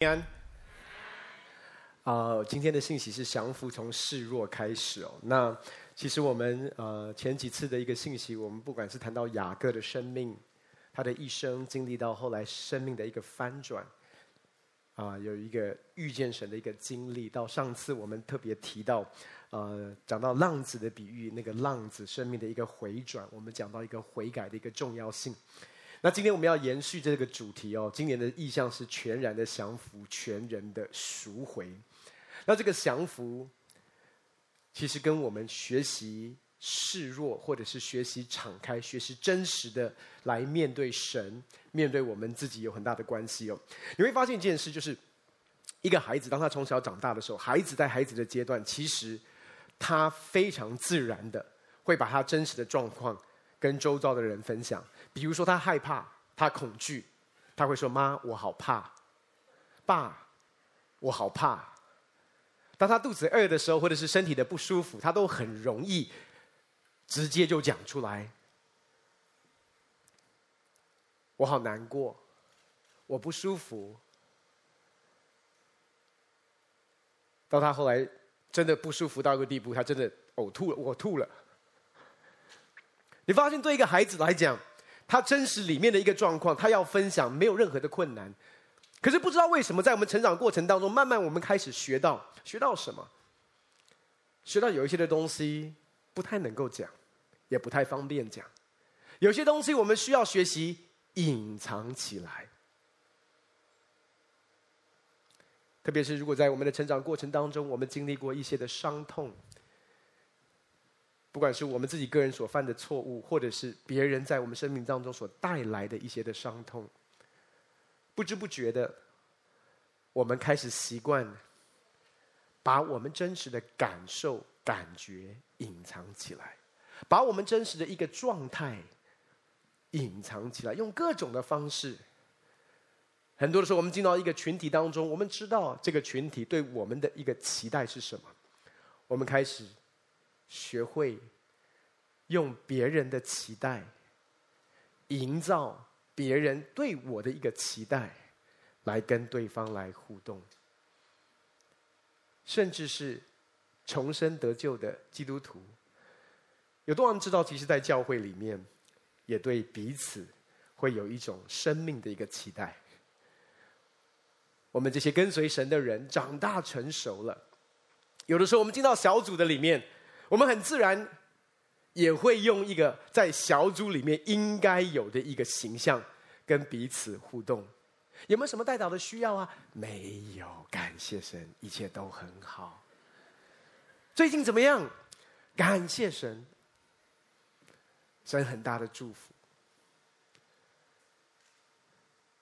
平安。啊，今天的信息是降服从示弱开始哦。那其实我们呃前几次的一个信息，我们不管是谈到雅各的生命，他的一生经历到后来生命的一个翻转，啊，有一个遇见神的一个经历。到上次我们特别提到，呃，讲到浪子的比喻，那个浪子生命的一个回转，我们讲到一个悔改的一个重要性。那今天我们要延续这个主题哦，今年的意象是全然的降服，全人的赎回。那这个降服，其实跟我们学习示弱，或者是学习敞开、学习真实的来面对神、面对我们自己有很大的关系哦。你会发现一件事，就是一个孩子当他从小长大的时候，孩子在孩子的阶段，其实他非常自然的会把他真实的状况跟周遭的人分享。比如说，他害怕，他恐惧，他会说：“妈，我好怕。”“爸，我好怕。”当他肚子饿的时候，或者是身体的不舒服，他都很容易直接就讲出来：“我好难过，我不舒服。”到他后来真的不舒服到一个地步，他真的呕吐了，我吐了。你发现，对一个孩子来讲，他真实里面的一个状况，他要分享，没有任何的困难。可是不知道为什么，在我们成长过程当中，慢慢我们开始学到，学到什么？学到有一些的东西不太能够讲，也不太方便讲。有些东西我们需要学习隐藏起来。特别是如果在我们的成长过程当中，我们经历过一些的伤痛。不管是我们自己个人所犯的错误，或者是别人在我们生命当中所带来的一些的伤痛，不知不觉的，我们开始习惯把我们真实的感受、感觉隐藏起来，把我们真实的一个状态隐藏起来，用各种的方式。很多的时候，我们进到一个群体当中，我们知道这个群体对我们的一个期待是什么，我们开始。学会用别人的期待，营造别人对我的一个期待，来跟对方来互动，甚至是重生得救的基督徒，有多少人知道？其实，在教会里面，也对彼此会有一种生命的一个期待。我们这些跟随神的人长大成熟了，有的时候我们进到小组的里面。我们很自然也会用一个在小组里面应该有的一个形象跟彼此互动。有没有什么代祷的需要啊？没有，感谢神，一切都很好。最近怎么样？感谢神，神很大的祝福。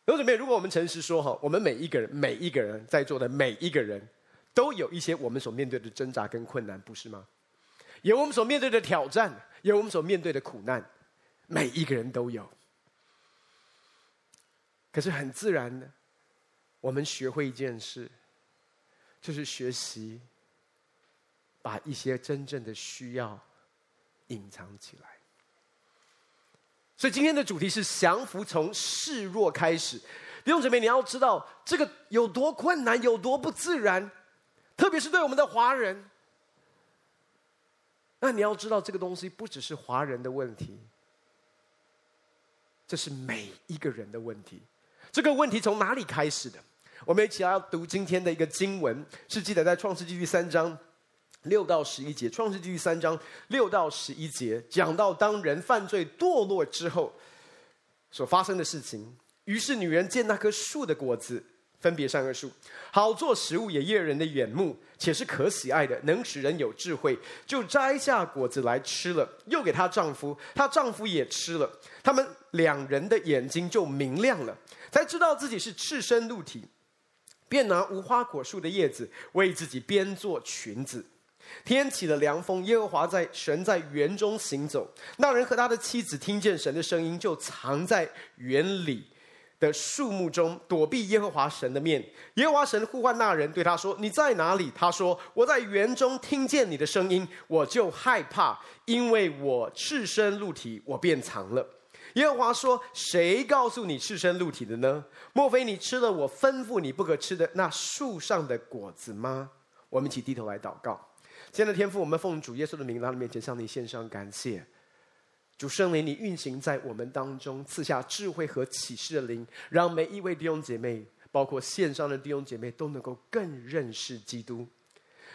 有准备？如果我们诚实说哈，我们每一个人，每一个人在座的每一个人都有一些我们所面对的挣扎跟困难，不是吗？有我们所面对的挑战，有我们所面对的苦难，每一个人都有。可是很自然的，我们学会一件事，就是学习把一些真正的需要隐藏起来。所以今天的主题是降服从示弱开始。弟兄姊妹，你要知道这个有多困难，有多不自然，特别是对我们的华人。那你要知道，这个东西不只是华人的问题，这是每一个人的问题。这个问题从哪里开始的？我们一起来读今天的一个经文，是记载在创世纪第三章六到十一节。创世纪第三章六到十一节讲到，当人犯罪堕落之后所发生的事情。于是女人见那棵树的果子。分别善恶树，好做食物，也悦人的眼目，且是可喜爱的，能使人有智慧。就摘下果子来吃了，又给她丈夫，她丈夫也吃了。他们两人的眼睛就明亮了，才知道自己是赤身露体，便拿无花果树的叶子为自己编做裙子。天起了凉风，耶和华在神在园中行走，那人和他的妻子听见神的声音，就藏在园里。的树木中躲避耶和华神的面，耶和华神呼唤那人，对他说：“你在哪里？”他说：“我在园中听见你的声音，我就害怕，因为我赤身露体，我便藏了。”耶和华说：“谁告诉你赤身露体的呢？莫非你吃了我吩咐你不可吃的那树上的果子吗？”我们一起低头来祷告。今天的天父，我们奉主耶稣的名来到面前，向你献上感谢。主圣灵，你运行在我们当中，赐下智慧和启示的灵，让每一位弟兄姐妹，包括线上的弟兄姐妹，都能够更认识基督。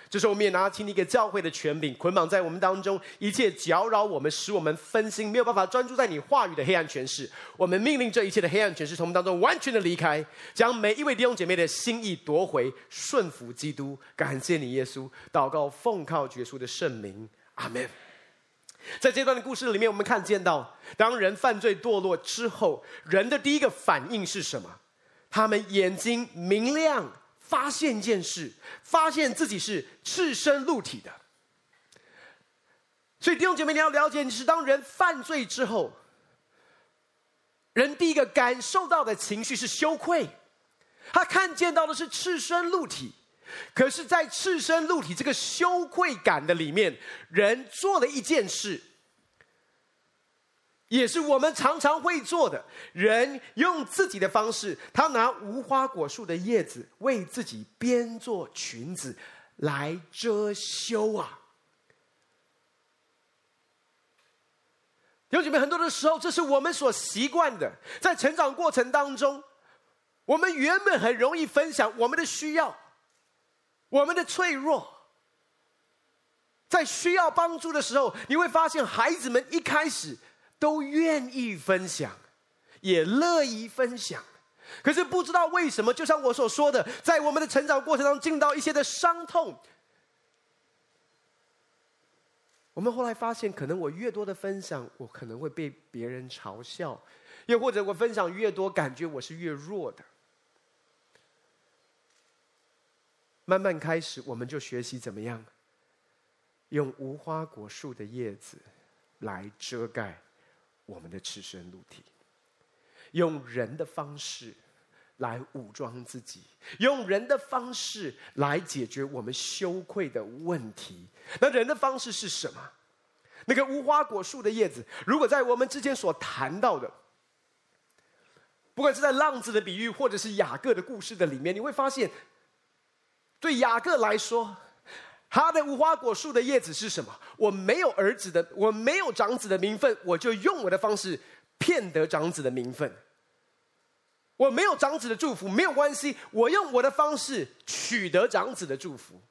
这时候，我们也拿起你给教会的权柄，捆绑在我们当中一切搅扰我们、使我们分心、没有办法专注在你话语的黑暗权势。我们命令这一切的黑暗权势从我们当中完全的离开，将每一位弟兄姐妹的心意夺回，顺服基督。感谢你，耶稣。祷告，奉靠耶稣的圣名，阿门。在这段的故事里面，我们看见到，当人犯罪堕落之后，人的第一个反应是什么？他们眼睛明亮，发现一件事，发现自己是赤身露体的。所以弟兄姐妹，你要了解，你是当人犯罪之后，人第一个感受到的情绪是羞愧，他看见到的是赤身露体。可是，在赤身露体这个羞愧感的里面，人做了一件事，也是我们常常会做的。人用自己的方式，他拿无花果树的叶子为自己编做裙子来遮羞啊！弟兄姐妹，很多的时候，这是我们所习惯的。在成长过程当中，我们原本很容易分享我们的需要。我们的脆弱，在需要帮助的时候，你会发现孩子们一开始都愿意分享，也乐意分享。可是不知道为什么，就像我所说的，在我们的成长过程中，进到一些的伤痛，我们后来发现，可能我越多的分享，我可能会被别人嘲笑；又或者我分享越多，感觉我是越弱的。慢慢开始，我们就学习怎么样用无花果树的叶子来遮盖我们的赤身露体，用人的方式来武装自己，用人的方式来解决我们羞愧的问题。那人的方式是什么？那个无花果树的叶子，如果在我们之前所谈到的，不管是在浪子的比喻，或者是雅各的故事的里面，你会发现。对雅各来说，他的无花果树的叶子是什么？我没有儿子的，我没有长子的名分，我就用我的方式骗得长子的名分。我没有长子的祝福，没有关系，我用我的方式取得长子的祝福。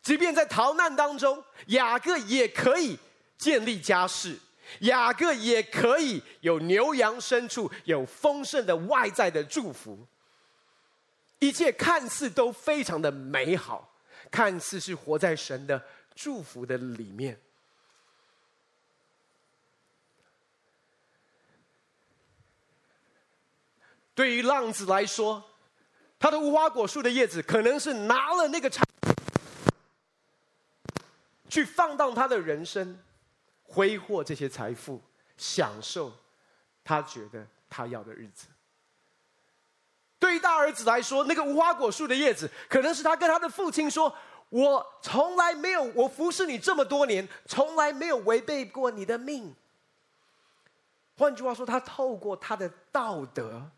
即便在逃难当中，雅各也可以建立家室，雅各也可以有牛羊牲畜，有丰盛的外在的祝福。一切看似都非常的美好，看似是活在神的祝福的里面。对于浪子来说，他的无花果树的叶子可能是拿了那个财去放荡他的人生，挥霍这些财富，享受他觉得他要的日子。对于大儿子来说，那个无花果树的叶子，可能是他跟他的父亲说：“我从来没有，我服侍你这么多年，从来没有违背过你的命。”换句话说，他透过他的道德、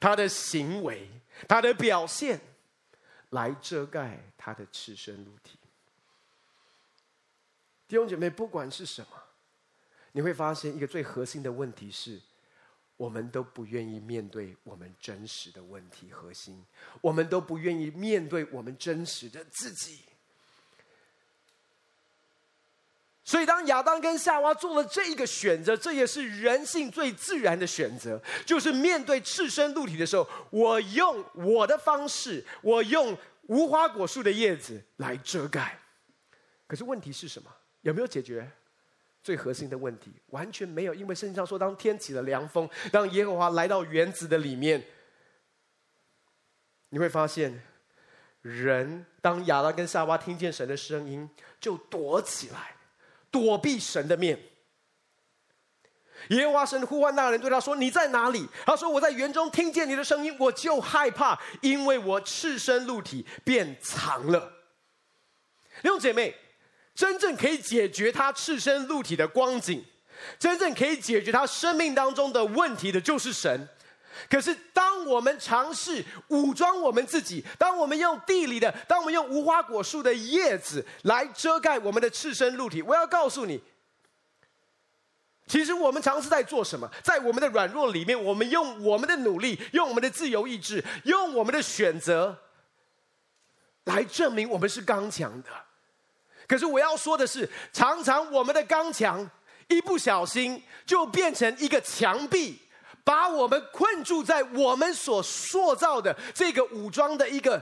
他的行为、他的表现，来遮盖他的赤身露体。弟兄姐妹，不管是什么，你会发现一个最核心的问题是。我们都不愿意面对我们真实的问题核心，我们都不愿意面对我们真实的自己。所以，当亚当跟夏娃做了这一个选择，这也是人性最自然的选择，就是面对赤身露体的时候，我用我的方式，我用无花果树的叶子来遮盖。可是问题是什么？有没有解决？最核心的问题完全没有，因为圣经上说，当天起了凉风，当耶和华来到园子的里面，你会发现，人当亚当跟夏娃听见神的声音，就躲起来，躲避神的面。耶和华神呼唤那个人，对他说：“你在哪里？”他说：“我在园中听见你的声音，我就害怕，因为我赤身露体，便藏了。”弟兄姐妹。真正可以解决他赤身露体的光景，真正可以解决他生命当中的问题的，就是神。可是，当我们尝试武装我们自己，当我们用地里的，当我们用无花果树的叶子来遮盖我们的赤身露体，我要告诉你，其实我们尝试在做什么？在我们的软弱里面，我们用我们的努力，用我们的自由意志，用我们的选择，来证明我们是刚强的。可是我要说的是，常常我们的刚强，一不小心就变成一个墙壁。把我们困住在我们所塑造的这个武装的一个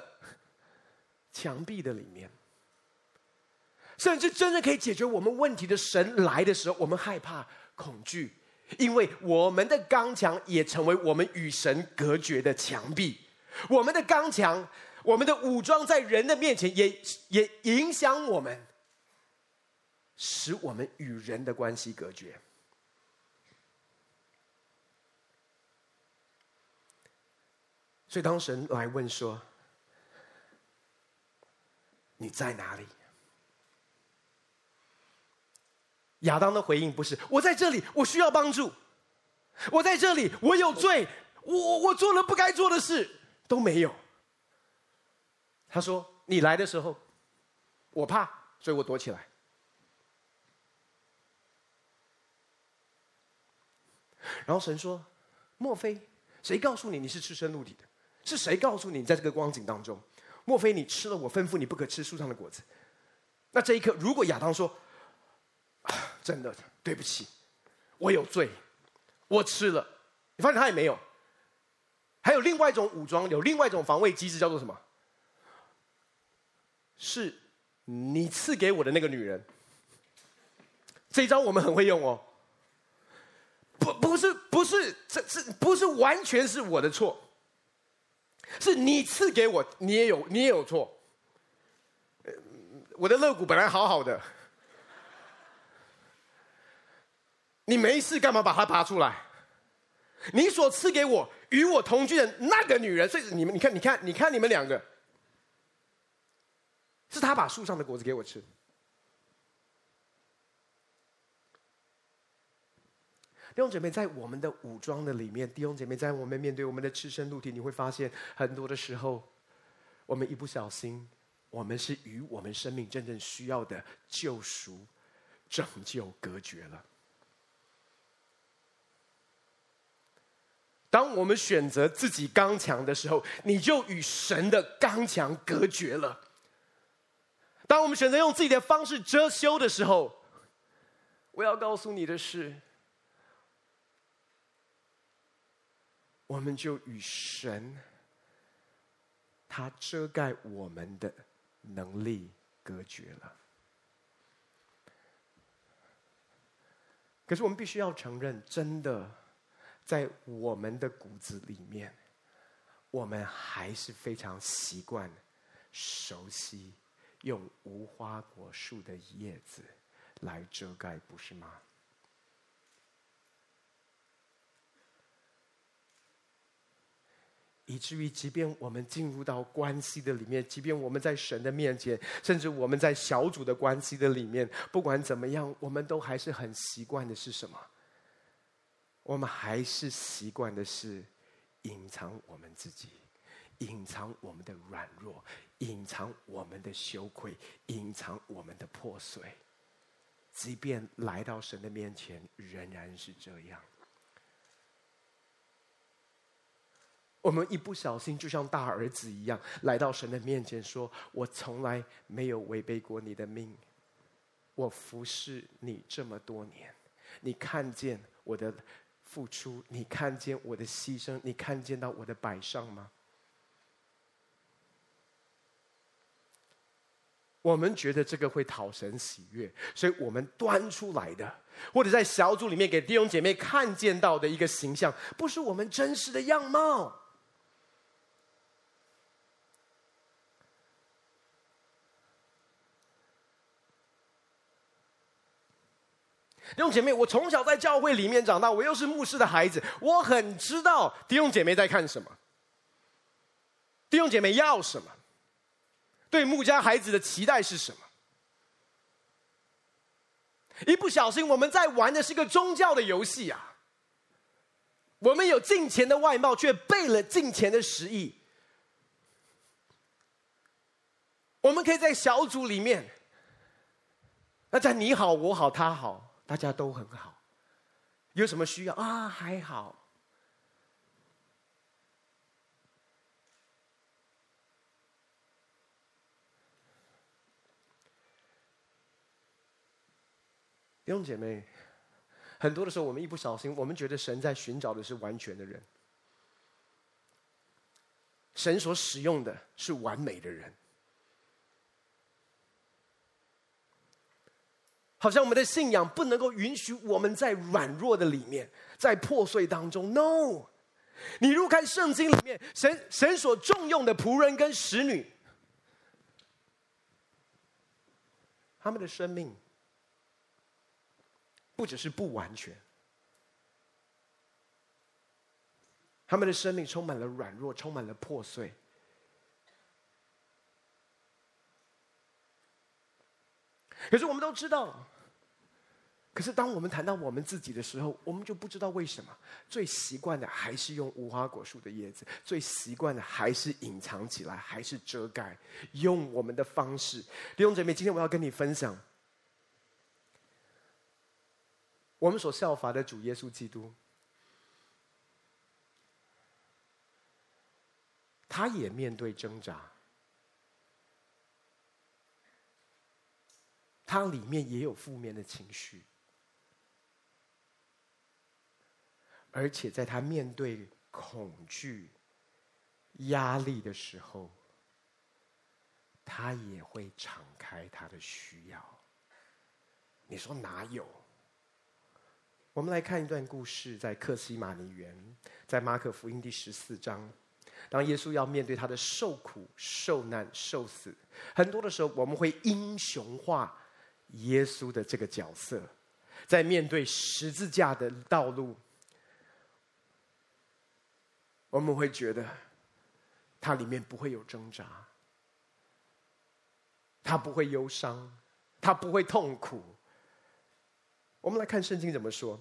墙壁的里面，甚至真正可以解决我们问题的神来的时候，我们害怕、恐惧，因为我们的刚强也成为我们与神隔绝的墙壁。我们的刚强，我们的武装在人的面前也也影响我们，使我们与人的关系隔绝。所以，当神来问说：“你在哪里？”亚当的回应不是“我在这里，我需要帮助”，“我在这里，我有罪，我我做了不该做的事”，都没有。他说：“你来的时候，我怕，所以我躲起来。”然后神说：“莫非谁告诉你你是赤身露体的？”是谁告诉你，在这个光景当中，莫非你吃了我吩咐你不可吃树上的果子？那这一刻，如果亚当说：“真的对不起，我有罪，我吃了。”你发现他也没有。还有另外一种武装，有另外一种防卫机制，叫做什么？是你赐给我的那个女人。这一招我们很会用哦。不，不是，不是，这这不是完全是我的错。是你赐给我，你也有，你也有错。我的肋骨本来好好的，你没事干嘛把它拔出来？你所赐给我与我同居的那个女人，所以你们，你看，你看，你看，你们两个，是他把树上的果子给我吃。弟兄姐妹，在我们的武装的里面，弟兄姐妹，在我们面对我们的赤身露体，你会发现很多的时候，我们一不小心，我们是与我们生命真正需要的救赎、拯救隔绝了。当我们选择自己刚强的时候，你就与神的刚强隔绝了。当我们选择用自己的方式遮羞的时候，我要告诉你的是。我们就与神，他遮盖我们的能力隔绝了。可是我们必须要承认，真的，在我们的骨子里面，我们还是非常习惯、熟悉用无花果树的叶子来遮盖，不是吗？以至于，即便我们进入到关系的里面，即便我们在神的面前，甚至我们在小组的关系的里面，不管怎么样，我们都还是很习惯的是什么？我们还是习惯的是隐藏我们自己，隐藏我们的软弱，隐藏我们的羞愧，隐藏我们的破碎。即便来到神的面前，仍然是这样。我们一不小心，就像大儿子一样，来到神的面前，说：“我从来没有违背过你的命，我服侍你这么多年，你看见我的付出，你看见我的牺牲，你看见到我的摆上吗？”我们觉得这个会讨神喜悦，所以我们端出来的，或者在小组里面给弟兄姐妹看见到的一个形象，不是我们真实的样貌。弟兄姐妹，我从小在教会里面长大，我又是牧师的孩子，我很知道弟兄姐妹在看什么，弟兄姐妹要什么，对牧家孩子的期待是什么。一不小心，我们在玩的是个宗教的游戏啊！我们有敬钱的外貌，却背了敬钱的实意。我们可以在小组里面，那在你好我好他好，大家都很好。有什么需要啊？还好。弟兄姐妹，很多的时候，我们一不小心，我们觉得神在寻找的是完全的人，神所使用的是完美的人，好像我们的信仰不能够允许我们在软弱的里面，在破碎当中。No，你如看圣经里面，神神所重用的仆人跟使女，他们的生命。不只是不完全，他们的生命充满了软弱，充满了破碎。可是我们都知道，可是当我们谈到我们自己的时候，我们就不知道为什么最习惯的还是用无花果树的叶子，最习惯的还是隐藏起来，还是遮盖，用我们的方式。弟兄姐妹，今天我要跟你分享。我们所效法的主耶稣基督，他也面对挣扎，他里面也有负面的情绪，而且在他面对恐惧、压力的时候，他也会敞开他的需要。你说哪有？我们来看一段故事，在克西马尼园，在马可福音第十四章，当耶稣要面对他的受苦、受难、受死，很多的时候我们会英雄化耶稣的这个角色，在面对十字架的道路，我们会觉得他里面不会有挣扎，他不会忧伤，他不会痛苦。我们来看圣经怎么说。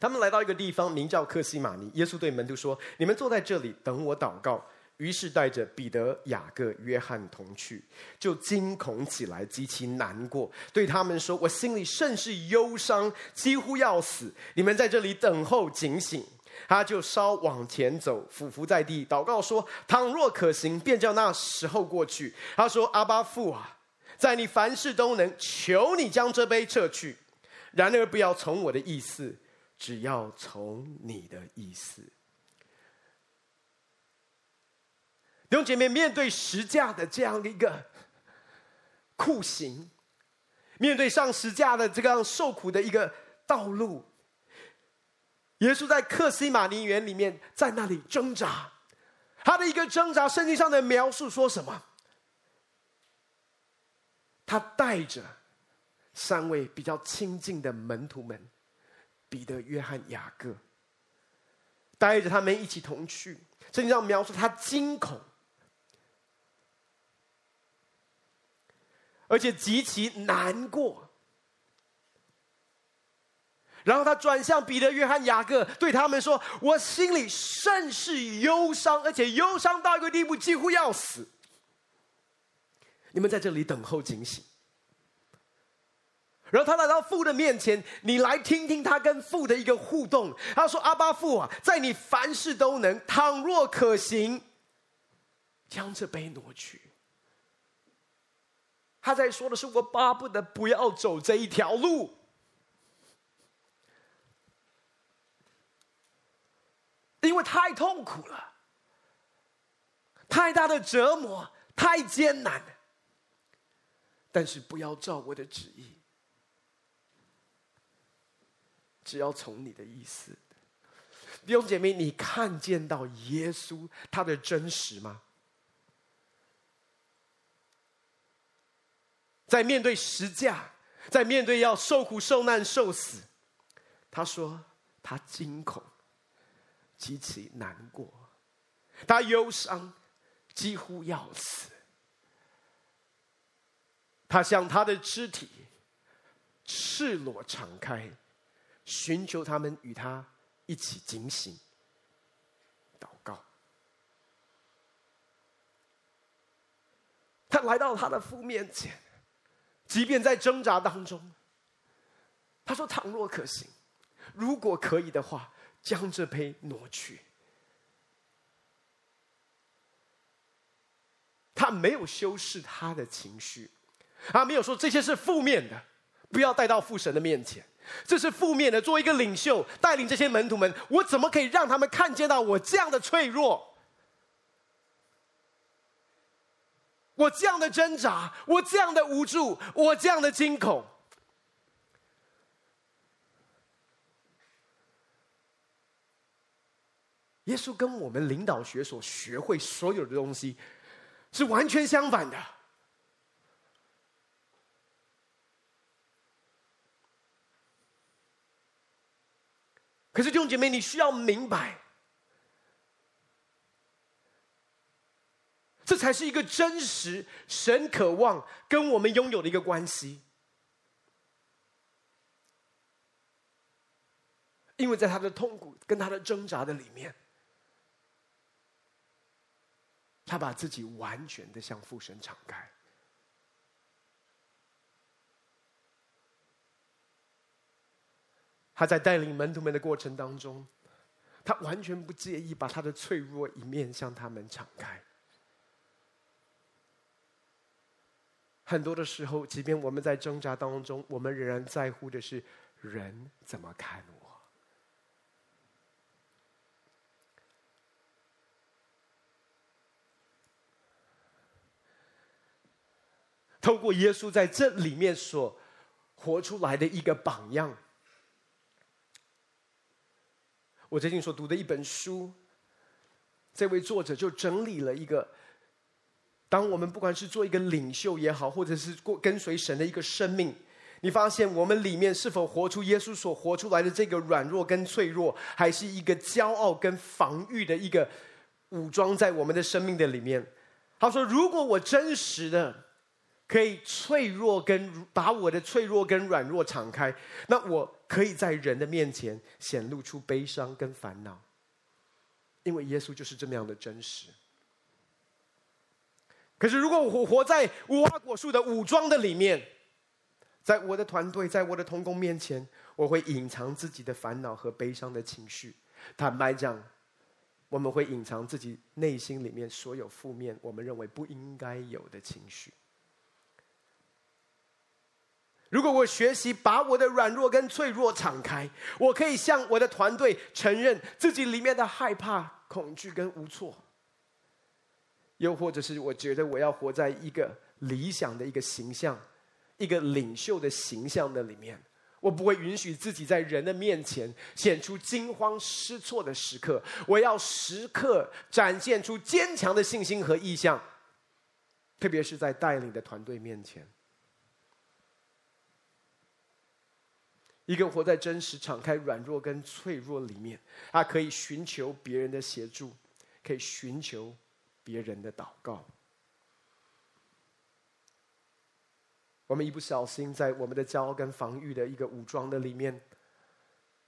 他们来到一个地方，名叫克西马尼。耶稣对门徒说：“你们坐在这里，等我祷告。”于是带着彼得、雅各、约翰同去，就惊恐起来，极其难过，对他们说：“我心里甚是忧伤，几乎要死。你们在这里等候，警醒。”他就稍往前走，俯伏在地，祷告说：“倘若可行，便叫那时候过去。”他说：“阿爸父啊，在你凡事都能，求你将这杯撤去。然而不要从我的意思。”只要从你的意思，弟兄姐妹，面对十架的这样的一个酷刑，面对上十架的这个样受苦的一个道路，耶稣在克西马尼园里面在那里挣扎，他的一个挣扎，圣经上的描述说什么？他带着三位比较亲近的门徒们。彼得、约翰、雅各带着他们一起同去。圣经上描述他惊恐，而且极其难过。然后他转向彼得、约翰、雅各，对他们说：“我心里甚是忧伤，而且忧伤到一个地步，几乎要死。你们在这里等候警醒。”然后他来到父的面前，你来听听他跟父的一个互动。他说：“阿爸父啊，在你凡事都能，倘若可行，将这杯挪去。”他在说的是：“我巴不得不要走这一条路，因为太痛苦了，太大的折磨，太艰难。但是不要照我的旨意。”只要从你的意思，弟兄姐妹，你看见到耶稣他的真实吗？在面对十架，在面对要受苦受难受死，他说他惊恐，极其难过，他忧伤，几乎要死。他向他的肢体赤裸敞开，寻求他们与他一起警醒、祷告。他来到他的父面前，即便在挣扎当中，他说：“倘若可行，如果可以的话，将这杯挪去。”他没有修饰他的情绪，他没有说这些是负面的，不要带到父神的面前。这是负面的。作为一个领袖，带领这些门徒们，我怎么可以让他们看见到我这样的脆弱，我这样的挣扎，我这样的无助，我这样的惊恐？耶稣跟我们领导学所学会所有的东西。是完全相反的。可是弟兄姐妹，你需要明白，这才是一个真实神渴望跟我们拥有的一个关系。因为在他的痛苦跟他的挣扎的里面。他把自己完全的向父神敞开，他在带领门徒们的过程当中，他完全不介意把他的脆弱一面向他们敞开。很多的时候，即便我们在挣扎当中，我们仍然在乎的是人怎么看我。透过耶稣在这里面所活出来的一个榜样，我最近所读的一本书，这位作者就整理了一个，当我们不管是做一个领袖也好，或者是过跟随神的一个生命，你发现我们里面是否活出耶稣所活出来的这个软弱跟脆弱，还是一个骄傲跟防御的一个武装在我们的生命的里面？他说：“如果我真实的。”可以脆弱跟把我的脆弱跟软弱敞开，那我可以在人的面前显露出悲伤跟烦恼，因为耶稣就是这么样的真实。可是如果我活在无花果树的武装的里面，在我的团队，在我的同工面前，我会隐藏自己的烦恼和悲伤的情绪。坦白讲，我们会隐藏自己内心里面所有负面，我们认为不应该有的情绪。如果我学习把我的软弱跟脆弱敞开，我可以向我的团队承认自己里面的害怕、恐惧跟无措。又或者是我觉得我要活在一个理想的一个形象、一个领袖的形象的里面，我不会允许自己在人的面前显出惊慌失措的时刻。我要时刻展现出坚强的信心和意向，特别是在带领的团队面前。一个活在真实、敞开、软弱跟脆弱里面，他可以寻求别人的协助，可以寻求别人的祷告。我们一不小心，在我们的骄傲跟防御的一个武装的里面，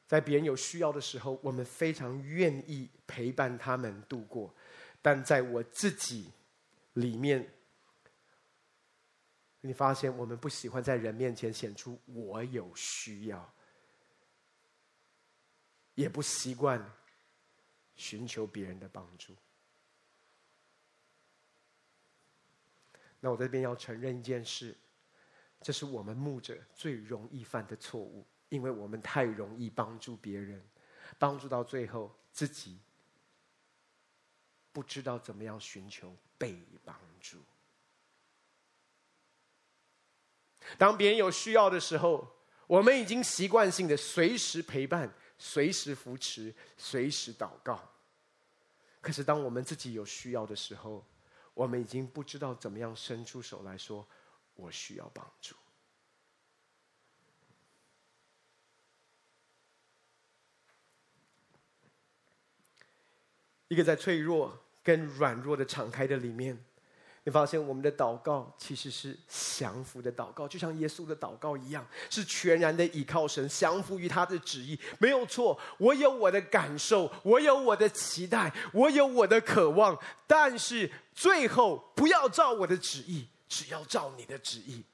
在别人有需要的时候，我们非常愿意陪伴他们度过，但在我自己里面，你发现我们不喜欢在人面前显出我有需要，也不习惯寻求别人的帮助。那我这边要承认一件事，这是我们牧者最容易犯的错误，因为我们太容易帮助别人，帮助到最后自己不知道怎么样寻求被帮助。当别人有需要的时候，我们已经习惯性的随时陪伴、随时扶持、随时祷告。可是当我们自己有需要的时候，我们已经不知道怎么样伸出手来说：“我需要帮助。”一个在脆弱跟软弱的敞开的里面，你发现我们的祷告其实是降服的祷告，就像耶稣的祷告一样，是全然的倚靠神，降服于他的旨意。没有错，我有我的感受，我有我的期待，我有我的渴望，但是最后不要照我的旨意，只要照你的旨意。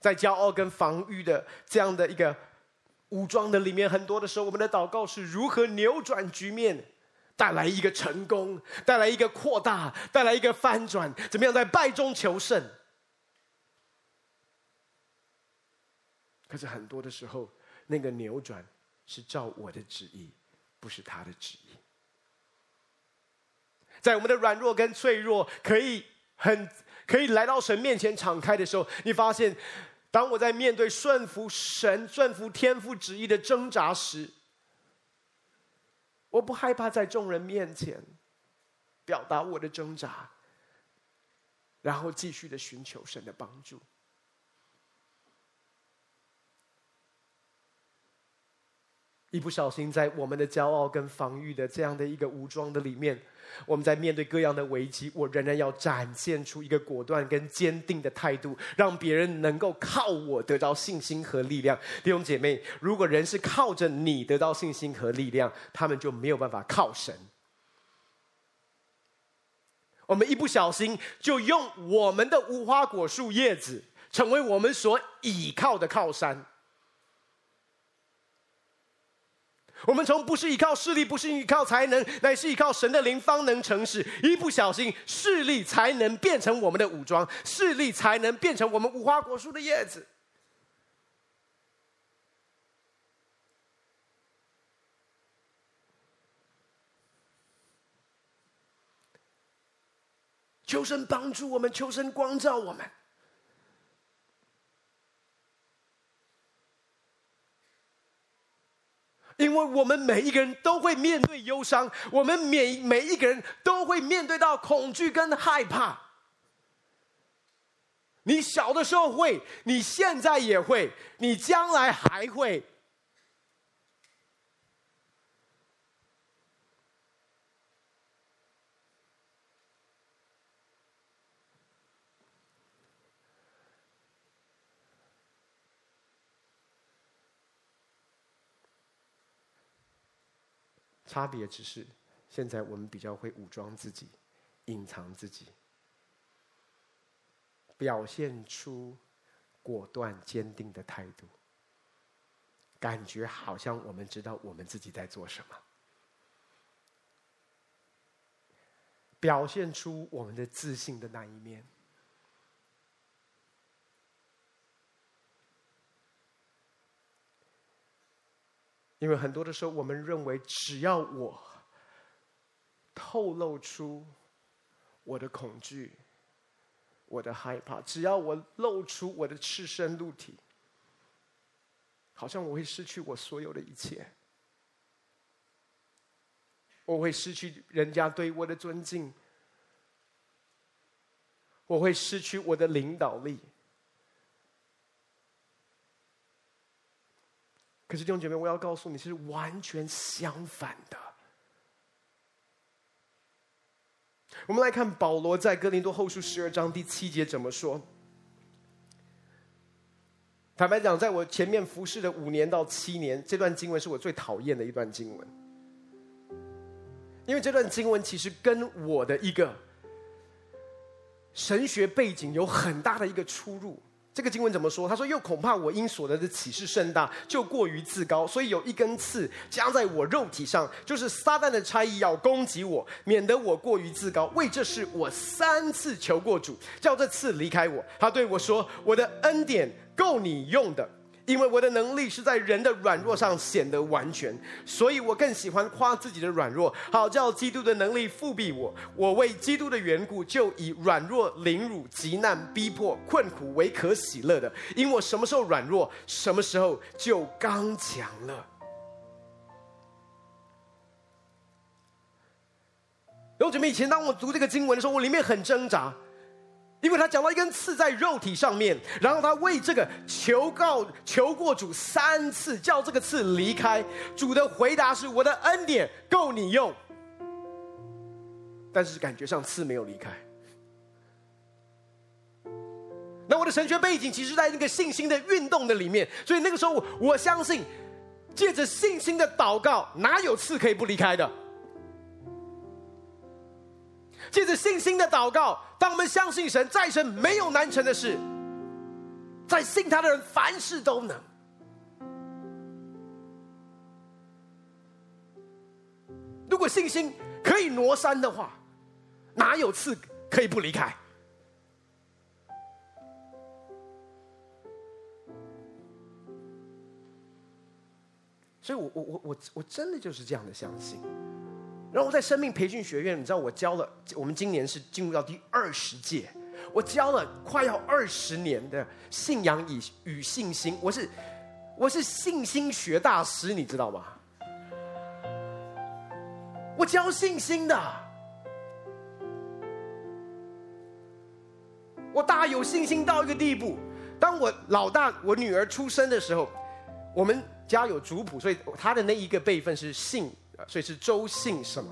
在骄傲跟防御的这样的一个武装的里面，很多的时候，我们的祷告是如何扭转局面？带来一个成功，带来一个扩大，带来一个翻转，怎么样在败中求胜？可是很多的时候，那个扭转是照我的旨意，不是他的旨意。在我们的软弱跟脆弱，可以很可以来到神面前敞开的时候，你发现，当我在面对顺服神、顺服天父旨意的挣扎时，我不害怕在众人面前表达我的挣扎，然后继续的寻求神的帮助。一不小心，在我们的骄傲跟防御的这样的一个武装的里面。我们在面对各样的危机，我仍然要展现出一个果断跟坚定的态度，让别人能够靠我得到信心和力量。弟兄姐妹，如果人是靠着你得到信心和力量，他们就没有办法靠神。我们一不小心就用我们的无花果树叶子成为我们所倚靠的靠山。我们从不是依靠势力，不是依靠才能，乃是依靠神的灵，方能成事。一不小心，势力才能变成我们的武装，势力才能变成我们无花果树的叶子。求神帮助我们，求神光照我们。因为我们每一个人都会面对忧伤，我们每每一个人都会面对到恐惧跟害怕。你小的时候会，你现在也会，你将来还会。差别只是，现在我们比较会武装自己，隐藏自己，表现出果断坚定的态度，感觉好像我们知道我们自己在做什么，表现出我们的自信的那一面。因为很多的时候，我们认为只要我透露出我的恐惧、我的害怕，只要我露出我的赤身露体，好像我会失去我所有的一切，我会失去人家对我的尊敬，我会失去我的领导力。可是弟兄姐妹，我要告诉你，是完全相反的。我们来看保罗在哥林多后书十二章第七节怎么说。坦白讲，在我前面服侍的五年到七年，这段经文是我最讨厌的一段经文，因为这段经文其实跟我的一个神学背景有很大的一个出入。这个经文怎么说？他说：“又恐怕我因所得的启示甚大，就过于自高，所以有一根刺加在我肉体上，就是撒旦的差役要攻击我，免得我过于自高。为这事，我三次求过主，叫这刺离开我。他对我说：我的恩典够你用的。”因为我的能力是在人的软弱上显得完全，所以我更喜欢夸自己的软弱，好叫基督的能力覆庇我。我为基督的缘故，就以软弱、凌辱、极难、逼迫、困苦为可喜乐的，因我什么时候软弱，什么时候就刚强了。然后准备以前当我读这个经文的时候，我里面很挣扎。因为他讲到一根刺在肉体上面然后他为这个求告求过主三次叫这个刺离开。主的回答是我的恩典够你用。但是感觉上刺没有离开。那我的神学背景其实在那个信心的运动的里面所以那个时候我相信借着信心的祷告哪有刺可以不离开的？借着信心的祷告，当我们相信神，在神没有难成的事，在信他的人凡事都能。如果信心可以挪山的话，哪有刺可以不离开？所以我，我我我我真的就是这样的相信。然后在生命培训学院，你知道我教了，我们今年是进入到第二十届，我教了快要二十年的信仰与与信心，我是我是信心学大师，你知道吗？我教信心的，我大有信心到一个地步，当我老大我女儿出生的时候，我们家有族谱，所以他的那一个辈分是信。所以是周姓什么？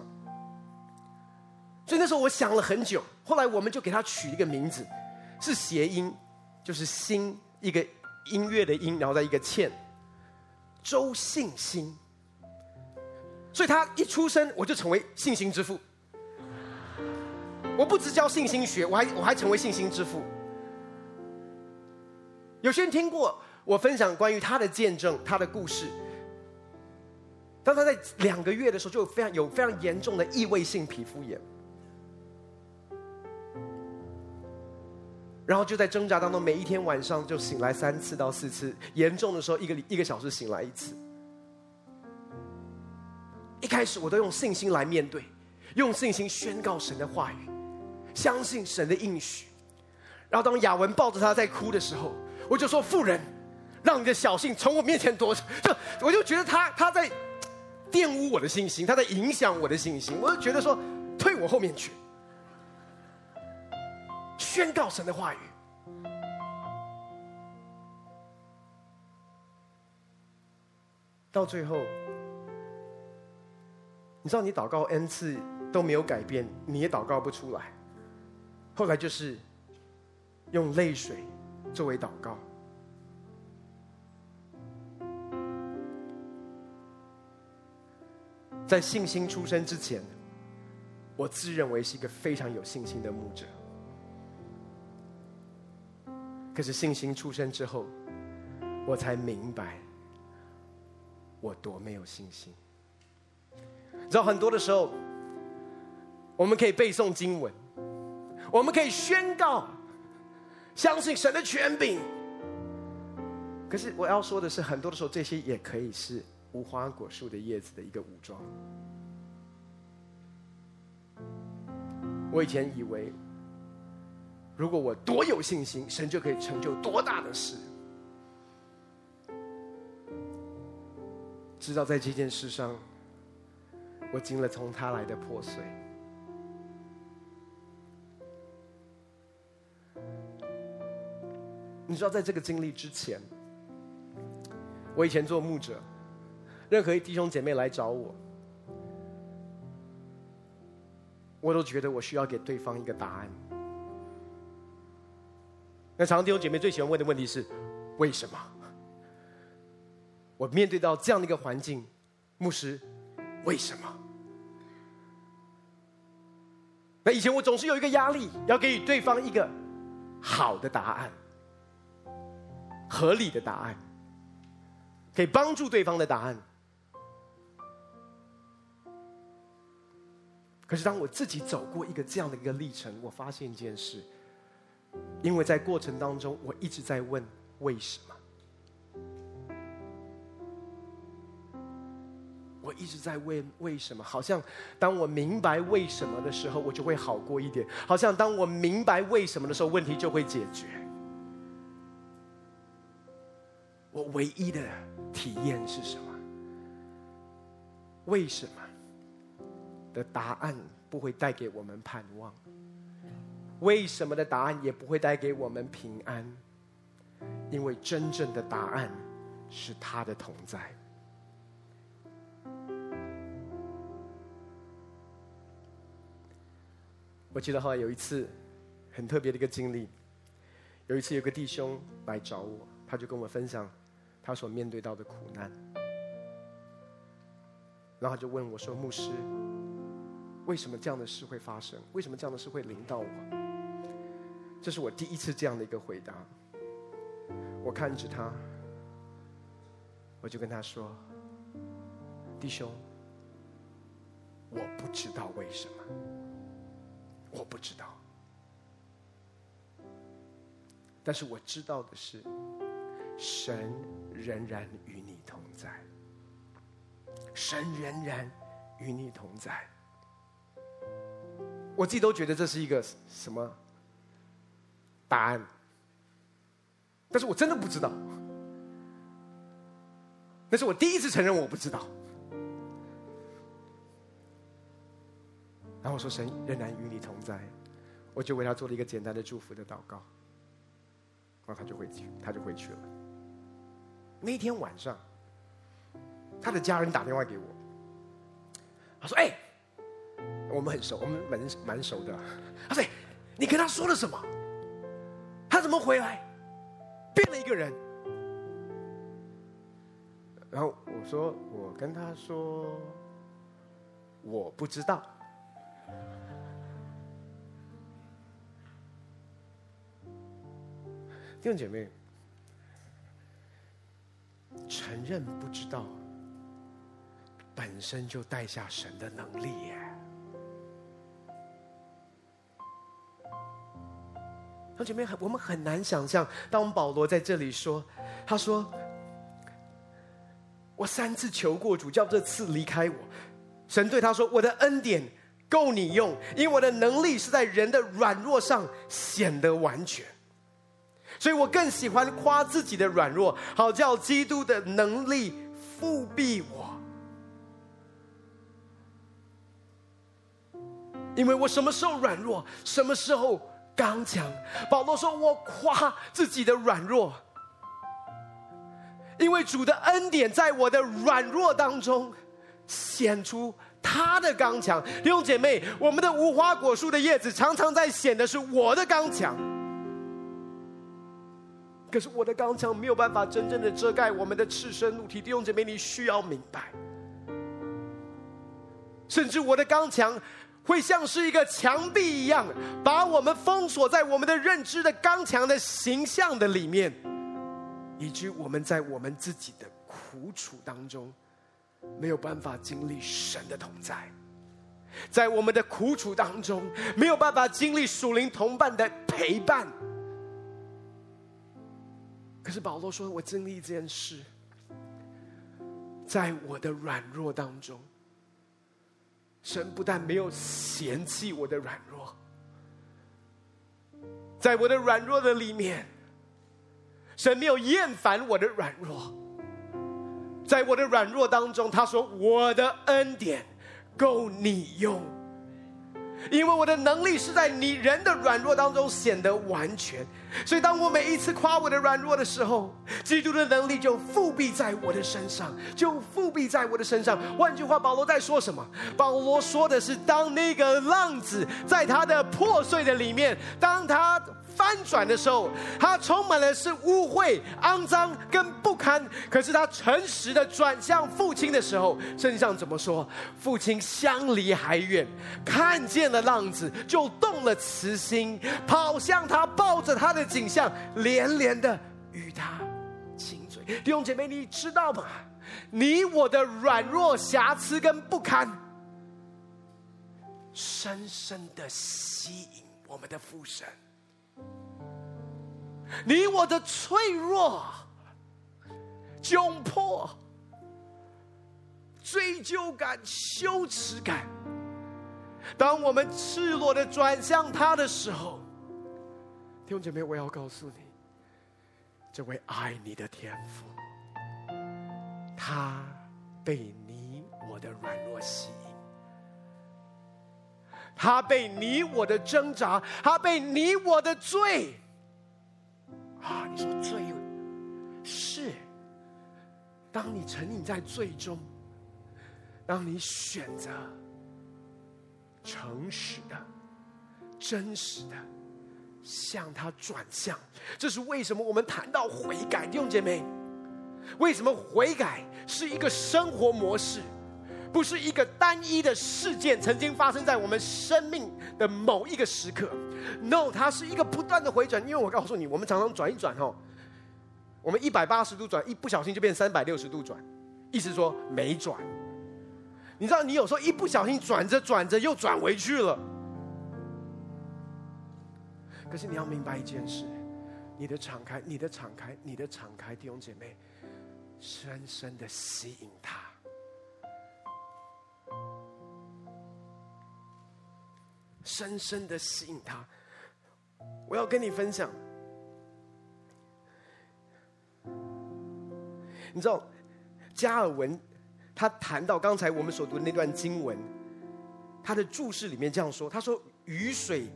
所以那时候我想了很久，后来我们就给他取一个名字，是谐音，就是“心”一个音乐的“音”，然后再一个“欠”，周信心。所以他一出生，我就成为信心之父。我不只教信心学，我还我还成为信心之父。有些人听过我分享关于他的见证，他的故事。当他在两个月的时候，就有非常有非常严重的异位性皮肤炎，然后就在挣扎当中，每一天晚上就醒来三次到四次，严重的时候一个一个小时醒来一次。一开始我都用信心来面对，用信心宣告神的话语，相信神的应许。然后当雅文抱着他在哭的时候，我就说：“妇人，让你的小信从我面前夺走。”就我就觉得他他在。玷污我的信心，他在影响我的信心，我就觉得说，退我后面去，宣告神的话语。到最后，你知道，你祷告 n 次都没有改变，你也祷告不出来。后来就是用泪水作为祷告。在信心出生之前，我自认为是一个非常有信心的牧者。可是信心出生之后，我才明白我多没有信心。知道很多的时候，我们可以背诵经文，我们可以宣告，相信神的权柄。可是我要说的是，很多的时候，这些也可以是。无花果树的叶子的一个武装。我以前以为，如果我多有信心，神就可以成就多大的事。直到在这件事上，我经了从他来的破碎。你知道，在这个经历之前，我以前做牧者。任何一弟兄姐妹来找我，我都觉得我需要给对方一个答案。那常常弟兄姐妹最喜欢问的问题是：为什么？我面对到这样的一个环境，牧师，为什么？那以前我总是有一个压力，要给予对方一个好的答案，合理的答案，可以帮助对方的答案。可是当我自己走过一个这样的一个历程，我发现一件事，因为在过程当中，我一直在问为什么，我一直在问为什么，好像当我明白为什么的时候，我就会好过一点；好像当我明白为什么的时候，问题就会解决。我唯一的体验是什么？为什么？的答案不会带给我们盼望，为什么的答案也不会带给我们平安？因为真正的答案是他的同在。我记得后来有一次很特别的一个经历，有一次，有个弟兄来找我，他就跟我分享他所面对到的苦难，然后就问我说：“牧师，为什么这样的事会发生？为什么这样的事会临到我？”这是我第一次这样的一个回答。我看着他，我就跟他说：“弟兄，我不知道为什么，我不知道。但是我知道的是，神仍然与你同在，神仍然与你同在。我自己都觉得这是一个什么答案？”但是我真的不知道，那是我第一次承认我不知道。然后我说：“神仍然与你同在。”我就为他做了一个简单的祝福的祷告。然后他就回去，他就回去了。那天晚上，他的家人打电话给我，他说：“哎，我们很熟，我们蛮蛮熟的。”他说：“你跟他说了什么？他怎么回来？”变了一个人，然后我说：“我跟他说，我不知道。”弟兄姐妹，承认不知道，本身就带下神的能力耶。同学们，我们很难想象，当保罗在这里说：“他说，我三次求过主，叫这次离开我。神对他说：我的恩典够你用，因为我的能力是在人的软弱上显得完全。所以我更喜欢夸自己的软弱，好叫基督的能力覆庇我。因为我什么时候软弱，什么时候。”刚强，保罗说：“我夸自己的软弱，因为主的恩典在我的软弱当中显出他的刚强。”弟兄姐妹，我们的无花果树的叶子常常在显的是我的刚强，可是我的刚强没有办法真正的遮盖我们的赤身露体。弟兄姐妹，你需要明白，甚至我的刚强。会像是一个墙壁一样，把我们封锁在我们的认知的刚强的形象的里面，以及我们在我们自己的苦楚当中，没有办法经历神的同在，在我们的苦楚当中，没有办法经历属灵同伴的陪伴。可是保罗说：“我经历一件事，在我的软弱当中。”神不但没有嫌弃我的软弱，在我的软弱的里面，神没有厌烦我的软弱，在我的软弱当中，他说：“我的恩典够你用。”因为我的能力是在你人的软弱当中显得完全，所以当我每一次夸我的软弱的时候，基督的能力就复辟在我的身上，就复辟在我的身上。换句话，保罗在说什么？保罗说的是，当那个浪子在他的破碎的里面，当他。翻转的时候，他充满了是污秽、肮脏跟不堪。可是他诚实的转向父亲的时候，圣经上怎么说？父亲相离还远，看见了浪子，就动了慈心，跑向他，抱着他的颈项，连连的与他亲嘴。弟兄姐妹，你知道吗？你我的软弱、瑕疵跟不堪，深深的吸引我们的父神。你我的脆弱、窘迫、追究感、羞耻感，当我们赤裸的转向他的时候，弟兄姐妹，我要告诉你，这位爱你的天父，他被你我的软弱吸引，他被你我的挣扎，他被你我的罪。啊！你说罪是，当你沉溺在罪中，当你选择诚实的、真实的向他转向。这是为什么？我们谈到悔改，弟兄姐妹，为什么悔改是一个生活模式，不是一个单一的事件，曾经发生在我们生命的某一个时刻？No，它是一个不断的回转。因为我告诉你，我们常常转一转哦，我们一百八十度转，一不小心就变三百六十度转，意思说没转。你知道，你有时候一不小心转着转着又转回去了。可是你要明白一件事：你的敞开，你的敞开，你的敞开，弟兄姐妹，深深的吸引他，深深的吸引他。我要跟你分享，你知道，加尔文。他谈到刚才我们所读的那段经文，他的注释里面这样说：“他说，雨水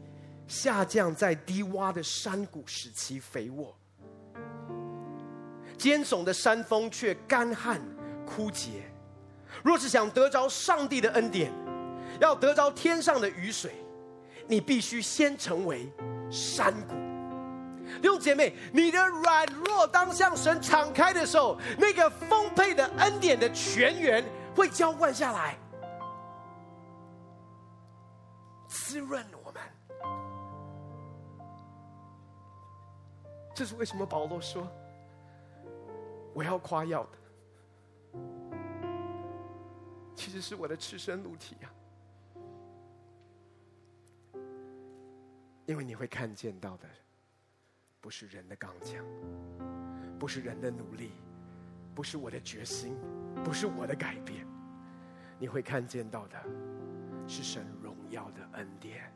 下降在低洼的山谷，使其肥沃；尖耸的山峰却干旱枯竭。若是想得着上帝的恩典，要得着天上的雨水，你必须先成为山谷。”弟兄姐妹，你的软弱当向神敞开的时候，那个丰沛的恩典的泉源会浇灌下来，滋润我们。这是为什么保罗说：“我要夸耀的，其实是我的赤身露体啊，因为你会看见到的。”不是人的刚强，不是人的努力，不是我的决心，不是我的改变，你会看见到的，是神荣耀的恩典。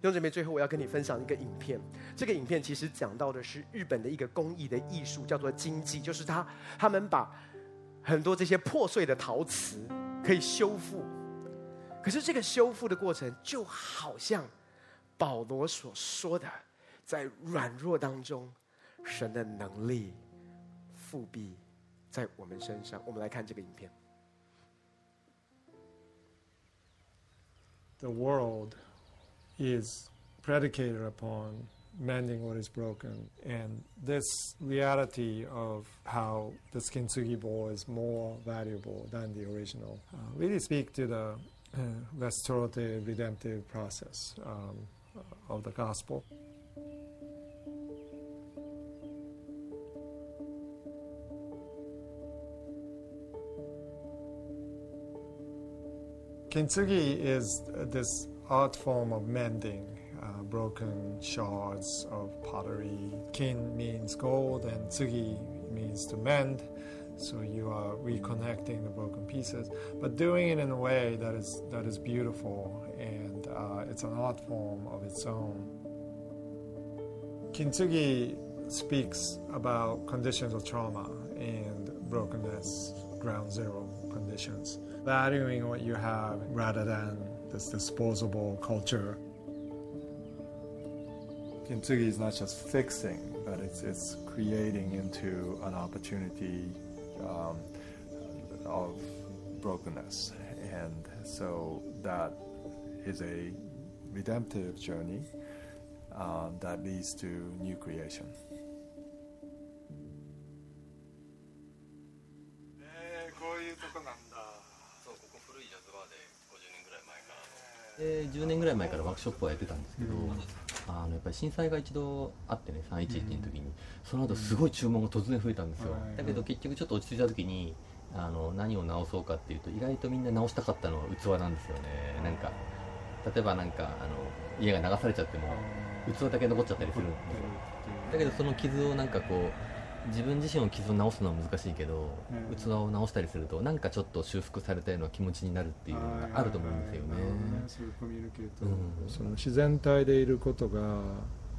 弟兄姐妹，最后我要跟你分享一个影片。这个影片其实讲到的是日本的一个工艺的艺术，叫做经济，就是他他们把很多这些破碎的陶瓷可以修复。可是这个修复的过程，就好像保罗所说的，在软弱当中，神的能力复辟在我们身上。我们来看这个影片。The world is predicated upon mending what is broken, and this reality of how the kintsugi bowl is more valuable than the original uh, really speak to the restorative, redemptive process um, of the gospel. Kintsugi is this art form of mending uh, broken shards of pottery. Kin means gold, and tsugi means to mend. So you are reconnecting the broken pieces, but doing it in a way that is that is beautiful and uh, it's an art form of its own. Kintsugi speaks about conditions of trauma and brokenness, ground zero conditions, valuing what you have rather than this disposable culture. Kintsugi is not just fixing, but it's, it's creating into an opportunity um, of brokenness. And so that is a redemptive journey uh, that leads to new creation. で10年ぐらい前からワークショップをやってたんですけど、 あのやっぱり震灾が一度あってね311の时に、その后すごい注文が突然増えたんですよ、だけど结局ちょっと落ち着いた时にあの何を直そうかっていうと意外とみんな直したかったのは器なんですよね。なんか例えばなんかあの家が流されちゃっても器だけ残っちゃったりするんですよ。だけどその伤をなんかこう自分自身を伤を直すのは难しいけど、うん、器を直したりするとなんかちょっと修复されたような気持ちになるっていうのがあると思うんですよね。その自然体でいることが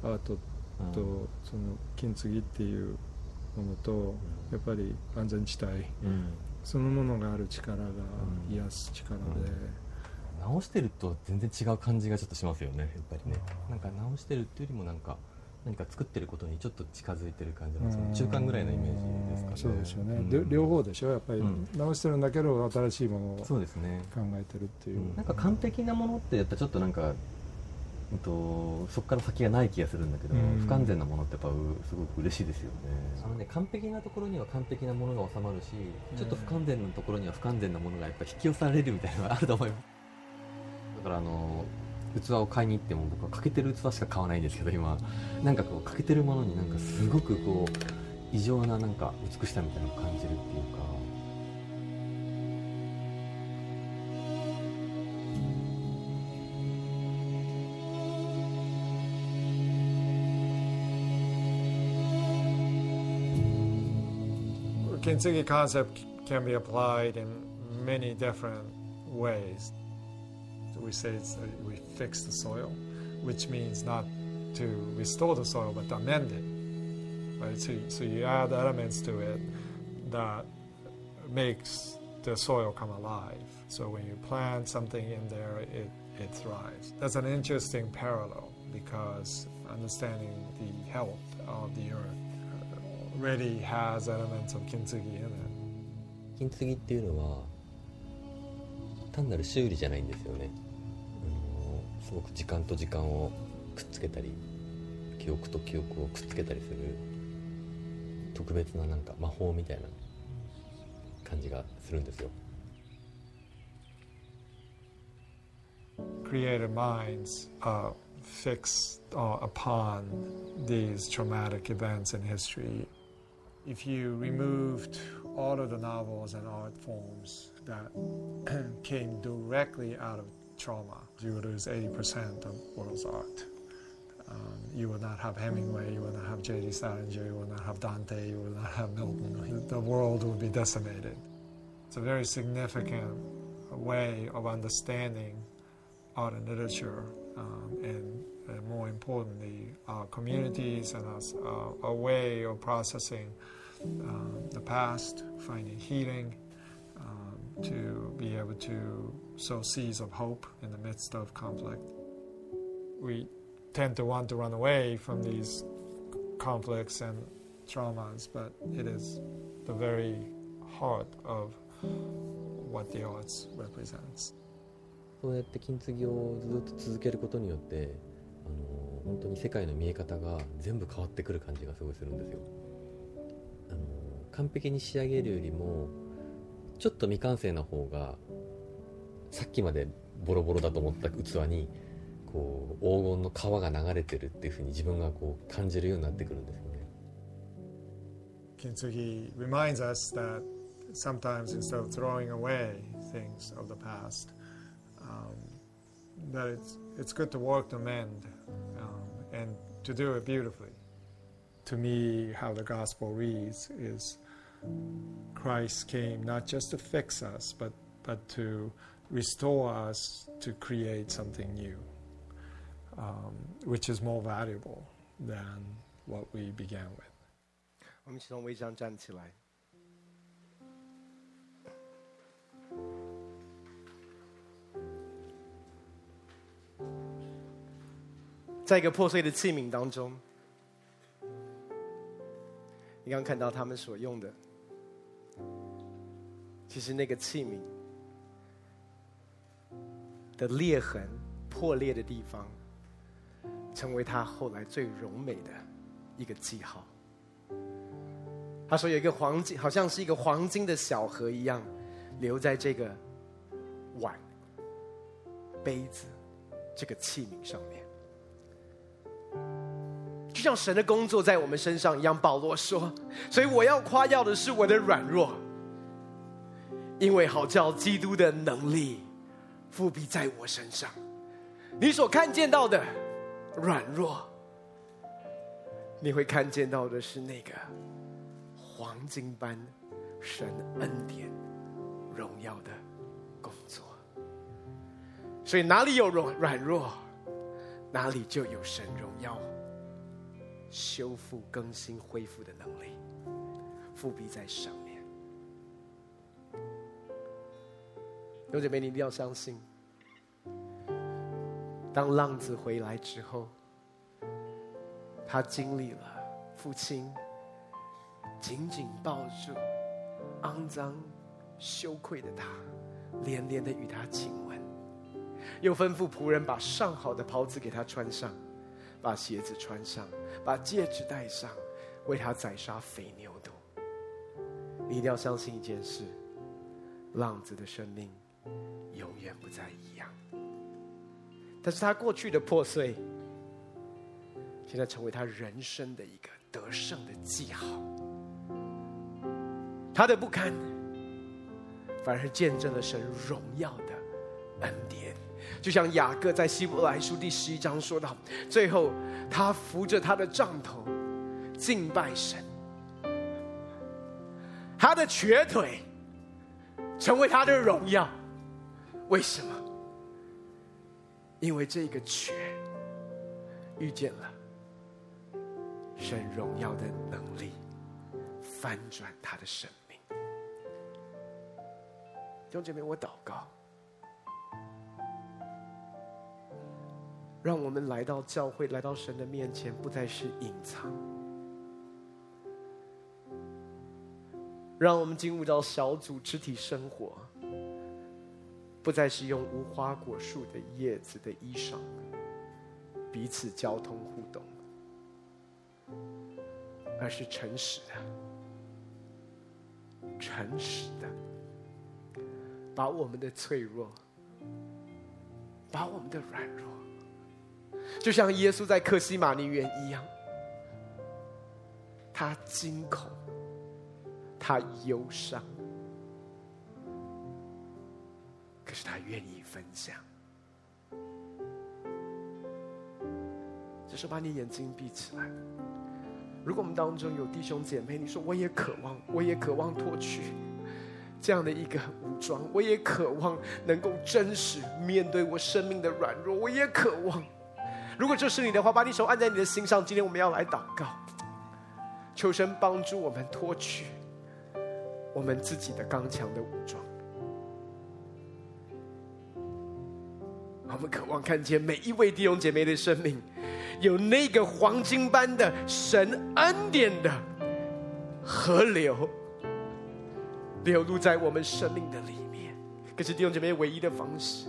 アートとその金継ぎっていうものと、やっぱり安全地帯、そのものがある力が愈す力で。直してると全然违う感じがちょっとしますよねやっぱりね。なんか直してるっていうよりもなんか何か作ってることにちょっと近づいてる感じのその中间ぐらいのイメージですかね。そうですよね、うん。両方でしょ？やっぱりうん。直してるんだけど新しいものを考そうですね。えてるっていう、なんか完璧なものってやっぱちょっとなんか、うんと、そこから先がない気がするんだけど、うん。不完全なものってやっぱうすごく嬉しいですよね。あのね完璧なところには完璧なものが収まるしちょっと不完全なところには不完全なものがやっぱ引き寄せられるみたいなのがあると思います。だからあの器を买いに行っても仆は欠けてる器しか买わないんですけど今なんかこう欠けてるものになんかすごくこう异常ななんか美しさみたいなのを感じるっていうか Kintsugi concept can be applied in many different ways. We say it's, uh, we fix the soil, which means not to restore the soil but to amend it. Right? So, so you add elements to it that makes the soil come alive. So when you plant something in there, it, it thrives. That's an interesting parallel because understanding the health of the earth already has elements of kintsugi in it. 金継ぎっていうのは単なる修理じゃないんですよね、あの すごく时间と时间をくっつけたり记忆と记忆をくっつけたりする特别ななんか魔法みたいな感じがするんですよ Creative minds uh, fixed uh, upon these traumatic events in history. If you removed all of the novels and art forms that came directly out of trauma, you would lose 80% of world's art. Um, you would not have Hemingway, you would not have J.D. Salinger, you would not have Dante, you would not have Milton. The world would be decimated. It's a very significant way of understanding art and literature, um, and, and more importantly, our communities and us, uh, a way of processing um, the past, finding healing, um, to be able to sow seeds of hope in the midst of conflict. We tend to want to run away from these conflicts and traumas, but it is the very heart of what the arts represents. そうやって金継ぎをずっと続けることによってあの本当に世界の见え方が全部変わってくる感じがすごいするんですよあの完璧に仕上げるよりもちょっと未完成な方がさっきまでボロボロだと思った器にこう黄金の川が流れてるっていうふうに自分がこう感じるようになってくるんですよね Kintsugi reminds us that sometimes instead of throwing away things of the past, um, that it's, it's good to work to mend um, and to do it beautifully. To me, how the gospel reads is Christ came not just to fix us, but, but to restore us to create something new, um, which is more valuable than what we began with. 我们一起从微章站起来。在一个破碎的器皿当中，你刚刚看到他们所用的，其实那个器皿 的裂痕、破裂的地方，成为他后来最荣美的一个记号。他说有一个黄金，好像是一个黄金的小河一样，留在这个碗、杯子这个器皿上面。就像神的工作在我们身上一样，保罗说：“所以我要夸耀的是我的软弱，因为好叫基督的能力复辟在我身上。”你所看见到的软弱，你会看见到的是那个。黄金般神恩典荣耀的工作，所以哪里有软软弱，哪里就有神荣耀修复、更新、恢复的能力，复辟在上面。弟兄姐妹，你一定要相信，当浪子回来之后，他经历了父亲紧紧抱住肮脏羞愧的他，连连的与他亲吻，又吩咐仆人把上好的袍子给他穿上，把鞋子穿上，把戒指戴上，为他宰杀肥牛犊。你一定要相信一件事：浪子的生命永远不再一样。但是他过去的破碎，现在成为他人生的一个得胜的记号。他的不堪，反而见证了神荣耀的恩典。就像雅各在希伯来书第十一章说到，最后他扶着他的杖头敬拜神，他的瘸腿成为他的荣耀。为什么？因为这个瘸遇见了。神荣耀的能力翻转他的生命。弟兄姐妹，我祷告，让我们来到教会，来到神的面前，不再是隐藏；让我们进入到小组肢体生活，不再是用无花果树的叶子的衣裳彼此交通互动。而是诚实的，诚实的，把我们的脆弱，把我们的软弱，就像耶稣在客西马尼园一样，他惊恐，他忧伤，愿意分享。就是把你眼睛闭起来。如果我们当中有弟兄姐妹，你说我也渴望，我也渴望脱去这样的一个武装，我也渴望能够真实面对我生命的软弱，我也渴望。如果这是你的话，把你手按在你的心上。今天我们要来祷告，求神帮助我们脱去我们自己的刚强的武装。我们渴望看见每一位弟兄姐妹的生命。有那个黄金般的神恩典的河流流露在我们生命的里面，可是弟兄姐妹，唯一的方式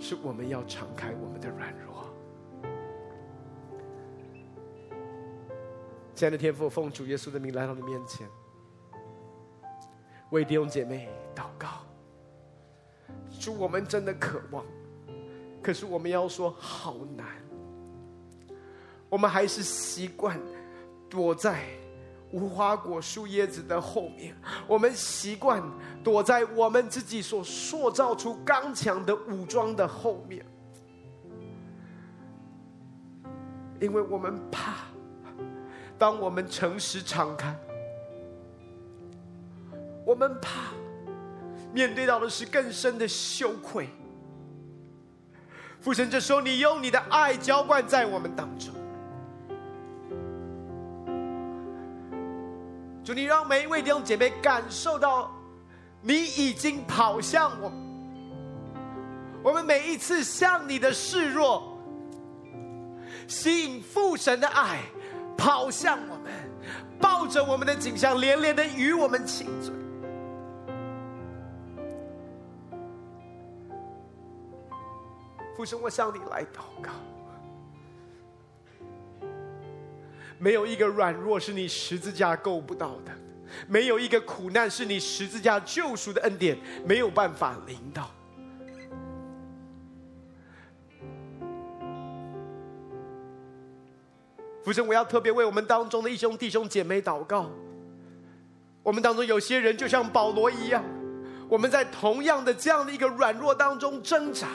是我们要敞开我们的软弱。亲爱的天父，奉主耶稣的名来到你面前，为弟兄姐妹祷告。主，我们真的渴望，可是我们要说好难。我们还是习惯躲在无花果树叶子的后面，我们习惯躲在我们自己所塑造出刚强的武装的后面，因为我们怕，当我们诚实敞开，我们怕面对到的是更深的羞愧。父神，这时候你用你的爱浇灌在我们当中。主，你让每一位弟兄姐妹感受到，你已经跑向我。我们每一次向你的示弱，吸引父神的爱，跑向我们，抱着我们的景象，连连的与我们亲嘴。父神，我向你来祷告。没有一个软弱是你十字架够不到的，没有一个苦难是你十字架救赎的恩典没有办法临到。父神，我要特别为我们当中的一兄弟兄姐妹祷告。我们当中有些人就像保罗一样，我们在同样的这样的一个软弱当中挣扎，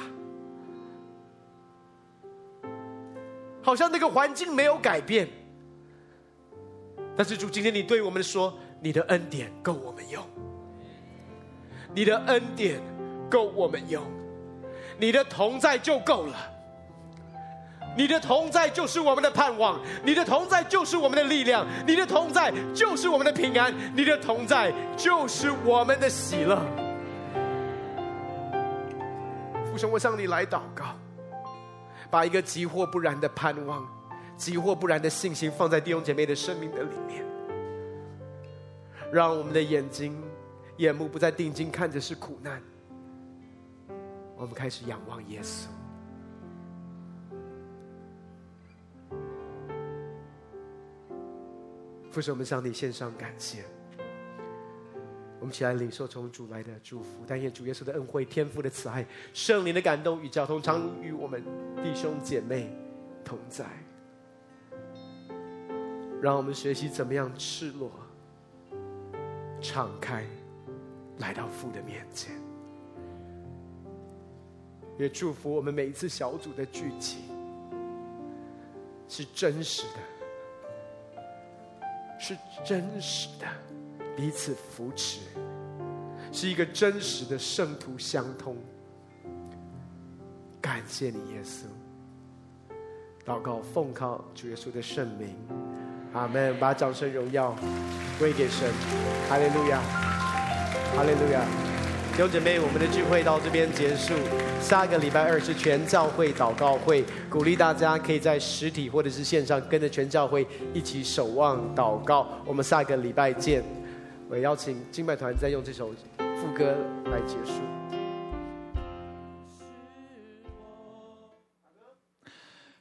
好像那个环境没有改变。但是主，今天你对我们说，你的恩典够我们用，你的恩典够我们用，你的同在就够了，你的同在就是我们的盼望，你的同在就是我们的力量，你的同在就是我们的平安，你的同在就是我们的喜乐。父神，我向你来祷告，把一个急或不然的盼望急或不然的信心放在弟兄姐妹的生命的里面，让我们的眼睛、眼目不再定睛看着是苦难，我们开始仰望耶稣。父神，我们向你献上感谢。我们起来领受从主来的祝福，但愿主耶稣的恩惠、天父的慈爱、圣灵的感动与交通，常与我们弟兄姐妹同在。让我们学习怎么样赤裸、敞开，来到父的面前。也祝福我们每一次小组的聚集是真实的，是真实的。彼此扶持，是一个真实的圣徒相通。感谢你，耶稣。祷告奉靠主耶稣的圣名，阿门。把掌声荣耀归给神，哈利路亚，哈利路亚。弟兄姐妹，我们的聚会到这边结束。下个礼拜二是全教会祷告会，鼓励大家可以在实体或者是线上跟着全教会一起守望祷告。我们下个礼拜见。我邀请金麦团再用这首副歌来结束。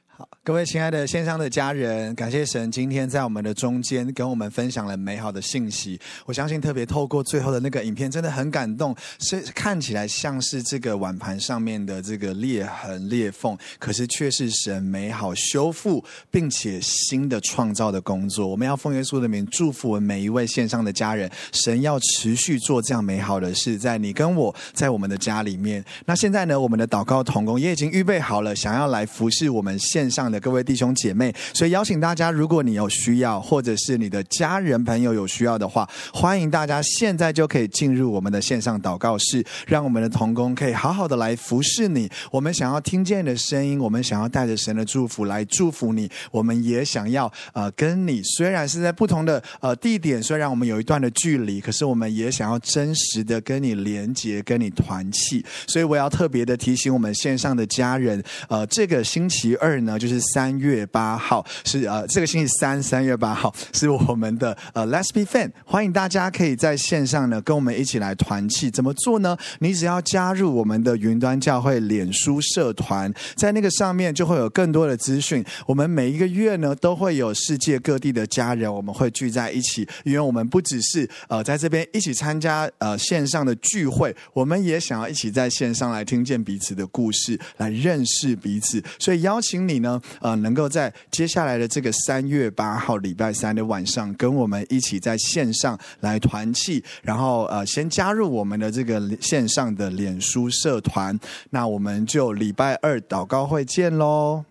好各位亲爱的线上的家人，感谢神今天在我们的中间跟我们分享了美好的信息。我相信特别透过最后的那个影片，真的很感动。是看起来像是这个碗盘上面的这个裂痕裂缝，可是却是神美好修复并且新的创造的工作。我们要奉耶稣的名祝福我们每一位线上的家人，神要持续做这样美好的事，在你跟我在我们的家里面。那现在呢，我们的祷告同工也已经预备好了，想要来服侍我们线上各位弟兄姐妹，所以邀请大家，如果你有需要，或者是你的家人朋友有需要的话，欢迎大家现在就可以进入我们的线上祷告室，让我们的童工可以好好的来服侍你。我们想要听见你的声音，我们想要带着神的祝福来祝福你。我们也想要呃跟你，虽然是在不同的呃地点，虽然我们有一段的距离，可是我们也想要真实的跟你连接，跟你团契。所以我要特别的提醒我们线上的家人，呃，这个星期二呢，就是。三月八号是呃这个星期三，三月八号是我们的呃 Let's Be Fan，欢迎大家可以在线上呢跟我们一起来团契。怎么做呢？你只要加入我们的云端教会脸书社团，在那个上面就会有更多的资讯。我们每一个月呢都会有世界各地的家人，我们会聚在一起，因为我们不只是呃在这边一起参加呃线上的聚会，我们也想要一起在线上来听见彼此的故事，来认识彼此。所以邀请你呢。呃，能够在接下来的这个三月八号礼拜三的晚上，跟我们一起在线上来团契，然后呃，先加入我们的这个线上的脸书社团，那我们就礼拜二祷告会见喽。